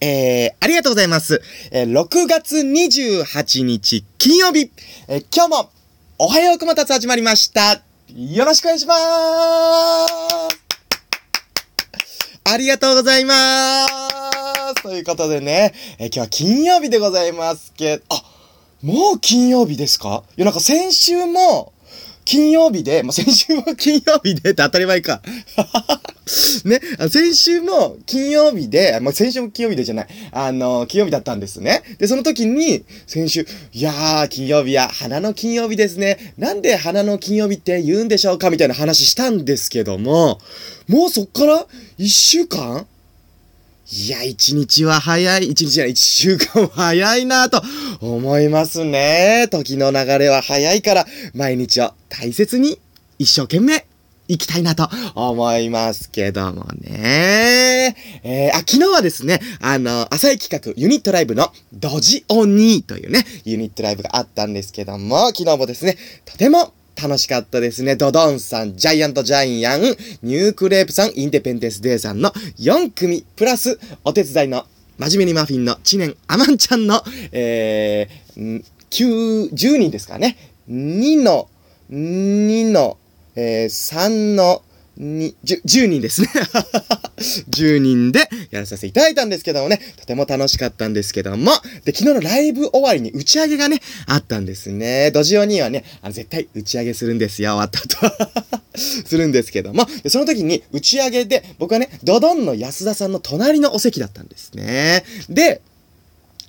えー、ありがとうございます。えー、6月28日金曜日、えー、今日も、おはようこまたつ始まりました。よろしくお願いしまーすありがとうございますということでね、えー今日は金曜日でございますけど、あ、もう金曜日ですか？いや、なんか先週も、金曜日で、まあ、先週も金曜日でって当たり前か。ね、先週も金曜日で、まあ、先週も金曜日でじゃない、あの、金曜日だったんですね。で、その時に、先週、いやー、金曜日や、花の金曜日ですね。なんで花の金曜日って言うんでしょうかみたいな話したんですけども、もうそっから一週間？いや、一日は早い、一日じゃない、一週間は早いなと思いますね。時の流れは早いから、毎日を大切に、一生懸命、生きたいなと思いますけどもね。えー、あ、昨日はですね、あの、浅い企画、ユニットライブのドジオニーというね、ユニットライブがあったんですけども、昨日もですね、とても楽しかったですね。ドドンさん、ジャイアントジャイアン、ニュークレープさん、インデペンデスデーさんの4組、プラス、お手伝いの、真面目にマフィンの知念アマンちゃんの、えー、9、10人ですかね。2の、2の、えー、3の、に、10, 人ですね。10人でやらさせていただいたんですけどもね、とても楽しかったんですけども、で、昨日のライブ終わりに打ち上げがね、あったんですね。ドジオにはね、あの絶対打ち上げするんですよ、終わった後。するんですけども、でその時に打ち上げで、僕はね、ドドンの安田さんの隣のお席だったんですね。で、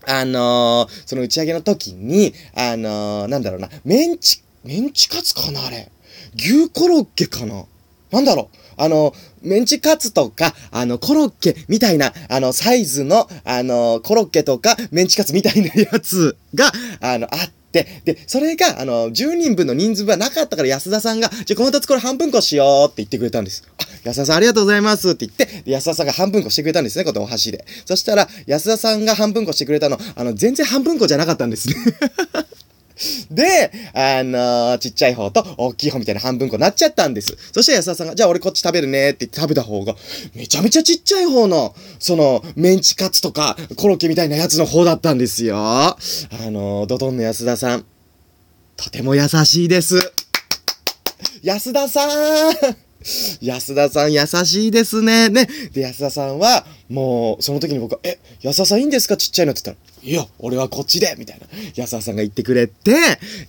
あのーその打ち上げの時に、あのーなんだろうな、メンチ、メンチカツかなあれ。牛コロッケかな？なんだろう？あの、メンチカツとか、あの、コロッケみたいな、あの、サイズの、あの、コロッケとか、メンチカツみたいなやつが、あの、あって、で、それが、あの、10人分の人数分はなかったから安田さんが、じゃ、この2つこれ半分こしようって言ってくれたんです。あ、安田さんありがとうございますって言って、安田さんが半分こしてくれたんですね、このお箸で。そしたら、安田さんが半分こしてくれたの、あの、全然半分こじゃなかったんですね。で、あのーちっちゃい方と大きい方みたいな半分こになっちゃったんです。そして安田さんが、じゃあ俺こっち食べるねって言って食べた方が、めちゃめちゃちっちゃい方の、その、メンチカツとか、コロッケみたいなやつの方だったんですよ。あのードドンの安田さん、とても優しいです。安田さん 安田さん優しいですね。ね。で、安田さんは、もう、その時に僕は、え、安田さんいいんですか？ちっちゃいのって言ったら、いや、俺はこっちでみたいな。安田さんが言ってくれて、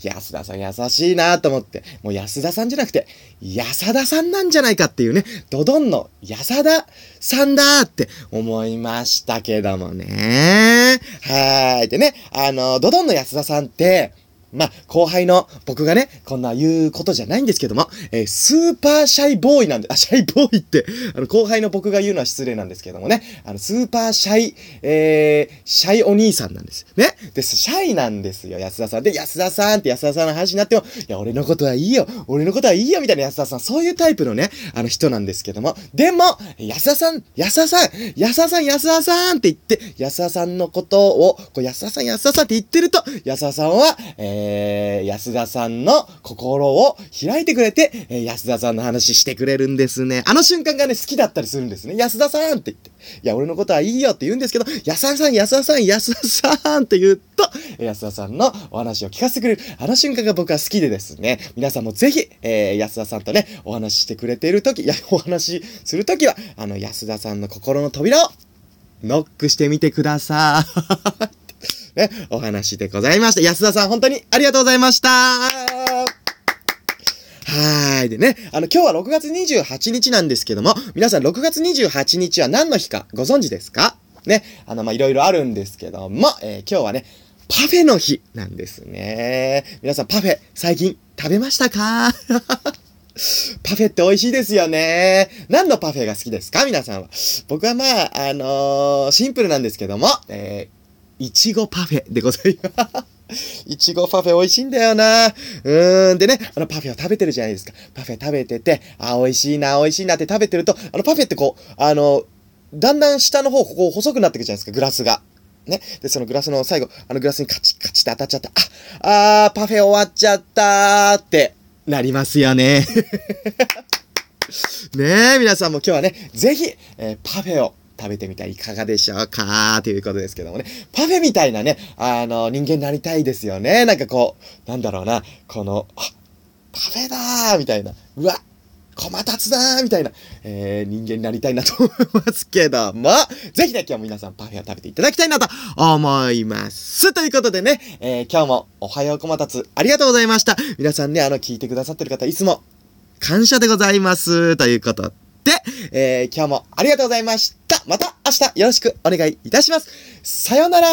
安田さん優しいなと思って、もう安田さんじゃなくて、安田さんなんじゃないかっていうね、ドドンの安田さんだって思いましたけどもね。はーい。でね、あの、ドドンの安田さんって、まあ、後輩の僕がね、こんな言うことじゃないんですけども、えースーパーシャイボーイなんで、あ、シャイボーイって、あの、後輩の僕が言うのは失礼なんですけどもね、あの、スーパーシャイ、えー、シャイお兄さんなんです。ね？で、シャイなんですよ、安田さん。で、安田さんって安田さんの話になっても、いや、俺のことはいいよ、俺のことはいいよ、みたいな安田さん、そういうタイプのね、あの人なんですけども、でも、安田さん、安田さん、安田さん、安田さんって言って、安田さんのことを、こう、安田さん、安田さんって言ってると、安田さんは、えー、安田さんの心を開いてくれて、えー安田さんの話してくれるんですね。あの瞬間がね、好きだったりするんですね。安田さんって言って。いや、俺のことはいいよって言うんですけど、安田さん、安田さん、安田さんって言うと、安田さんのお話を聞かせてくれる。あの瞬間が僕は好きでですね、皆さんもぜひ、えー安田さんとね、お話ししてくれているとき、いや、お話しするときは、あの、安田さんの心の扉を、ノックしてみてください。お話でございました。安田さん、本当にありがとうございました。はい。でね、あの、今日は6月28日なんですけども、皆さん6月28日は何の日かご存知ですか？ね、あの、ま、いろいろあるんですけども、えー今日はね、パフェの日なんですね。皆さん、パフェ、最近食べましたか？パフェって美味しいですよね。何のパフェが好きですか？皆さんは。僕はまあ、あのーシンプルなんですけども、えー、いちごパフェでございます。いちごパフェ美味しいんだよな。うーん。でね、あのパフェを食べてるじゃないですか。パフェ食べてて、あ、美味しいな、美味しいなって食べてると、あのパフェってこう、あの、だんだん下の方、ここ細くなっていくじゃないですか、グラスが。ね。で、そのグラスの最後、あのグラスにカチッカチッって当たっちゃった。あ、あー、パフェ終わっちゃったーってなりますよね。ねえ、皆さんも今日はね、ぜひ、えーパフェを食べてみてはいかがでしょうか？ということですけどもね。パフェみたいなね、あの、人間になりたいですよね。なんかこう、なんだろうな、この、パフェだーみたいな。うわ、駒立つだーみたいな、えー、人間になりたいなと思いますけども、ぜひね、今日も皆さんパフェを食べていただきたいなと思います。ということでね、えー、今日もおはよう駒立つありがとうございました。皆さんね、あの、聞いてくださってる方、いつも感謝でございます。ということで、えー、今日もありがとうございました。また明日よろしくお願いいたします。さよなら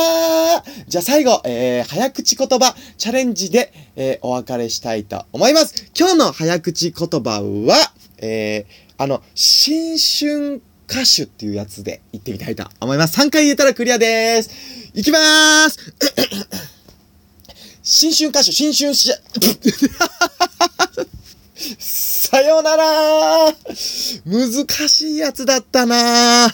じゃあ最後、えー、早口言葉チャレンジで、えー、お別れしたいと思います。今日の早口言葉は、えー、あの、新春歌手っていうやつで言ってみたいと思います。3回言えたらクリアです。いきまーす 新春歌手、新春し、さよなら難しいやつだったな